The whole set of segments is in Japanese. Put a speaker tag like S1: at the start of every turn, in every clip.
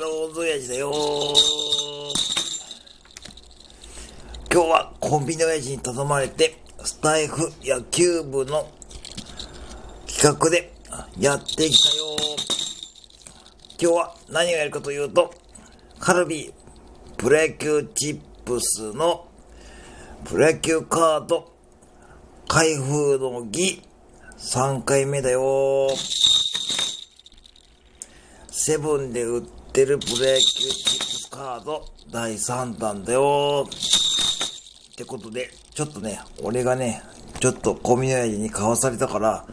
S1: ドラゴンズ親父だよ。今日はコンビニ親父に頼まれて、スタイフ野球部の企画でやってきたよ。今日は何をやるかというと、カルビープロ野球チップスのプロ野球カード開封の儀3回目だよ。セブンで売ってる。プロ野球チップカード。第3弾だよ。ってことで、ちょっとね、俺がね、ちょっとコミュニティに買わされたから、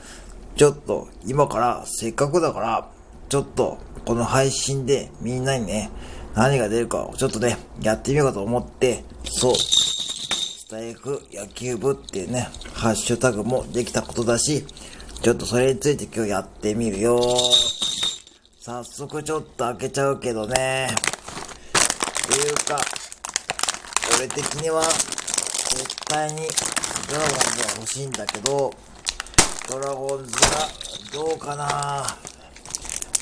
S1: ちょっと今からせっかくだから、ちょっとこの配信でみんなにね、何が出るかをちょっとね、やってみようかと思って、そう、スタイフ野球部っていうね、ハッシュタグもできたことだし、ちょっとそれについて今日やってみるよ。早速ちょっと開けちゃうけどね。っていうか、俺的には、絶対にドラゴンズが欲しいんだけど、ドラゴンズがどうかな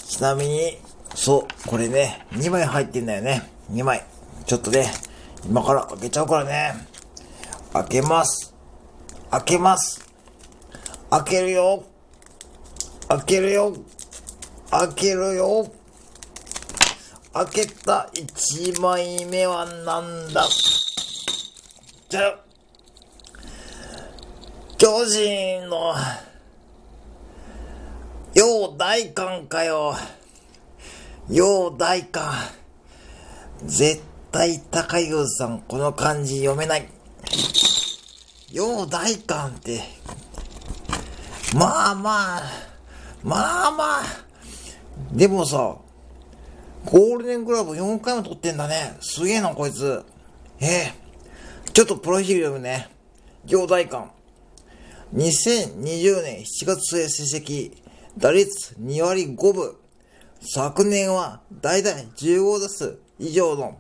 S1: ちなみに、そう、これね、2枚入ってんだよね。2枚。ちょっとね、今から開けちゃうからね。開けます。開けます。開けるよ。開けるよ。開けるよ。開けた1枚目はなんだ？じゃ巨人の、よう大官かよ。よう大官。絶対高優さん、この漢字読めない。よう大官って、まあまあ、まあまあ、でもさ、ゴールデングラブ4回も取ってんだね。すげえな、こいつ。ええちょっとプロフィール読むね。行大官。2020年7月末成績、打率2割5分。昨年は大体15打数以上の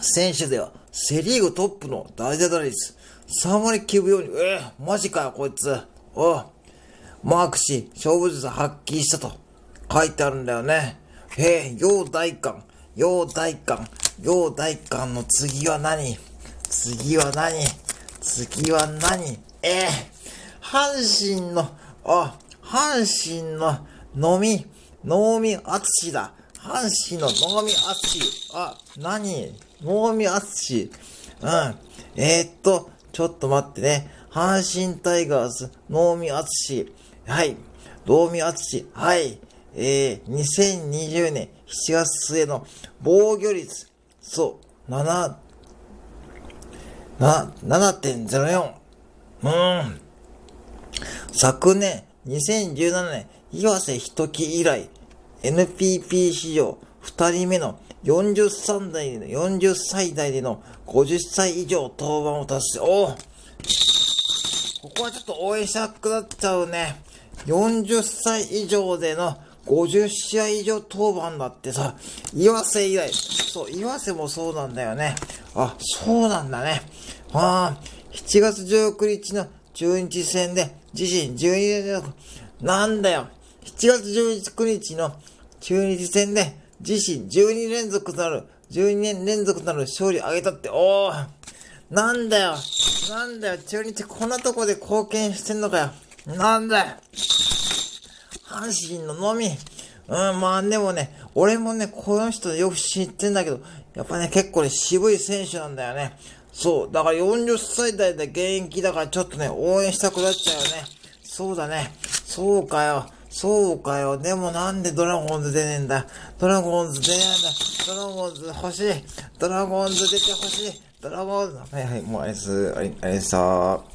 S1: 選手ではセリーグトップの大打打率3割9分4厘。えー、マジかよ、こいつ。おマークし、勝負術発揮したと書いてあるんだよね。へえ、陽大官、陽大官、陽大官の次は何？次は何？次は何？ええー、阪神の、あ、阪神の飲み、能見淳だ。阪神の能見淳。あ、何？能見淳。うん。えー、っと、ちょっと待ってね。阪神タイガース、能見淳。はい。能見淳。はい。えー、2020年7月末の防御率、そう、7、7.04。うーん。昨年、2017年、岩瀬人木以来、NPP 史上2人目の43代での、40歳代での50歳以上登板を達成。おここはちょっと応援したくなっちゃうね。40歳以上での50試合以上登板だってさ、岩瀬以来、そう、岩瀬もそうなんだよね。あ、そうなんだね。ああ、7月19日の中日戦で自身12連続、なんだよ。7月19日の中日戦で自身12連続となる、12年連続となる勝利を挙げたって、おーなんだよ。なんだよ。中日こんなとこで貢献してんのかよ。なんだよ。阪神ののみ。うん、まあでもね、俺もね、この人よく知ってんだけど、やっぱね、結構ね、渋い選手なんだよね。そう。だから40歳代で現役だからちょっとね、応援したくなっちゃうよね。そうだね。そうかよ。そうかよ。でもなんでドラゴンズ出ねえんだ？ドラゴンズ出ねえんだ。ドラゴンズ欲しい。ドラゴンズ出て欲しい。ドラゴンズ。はいはい、もうあれです。あれ、あれさー。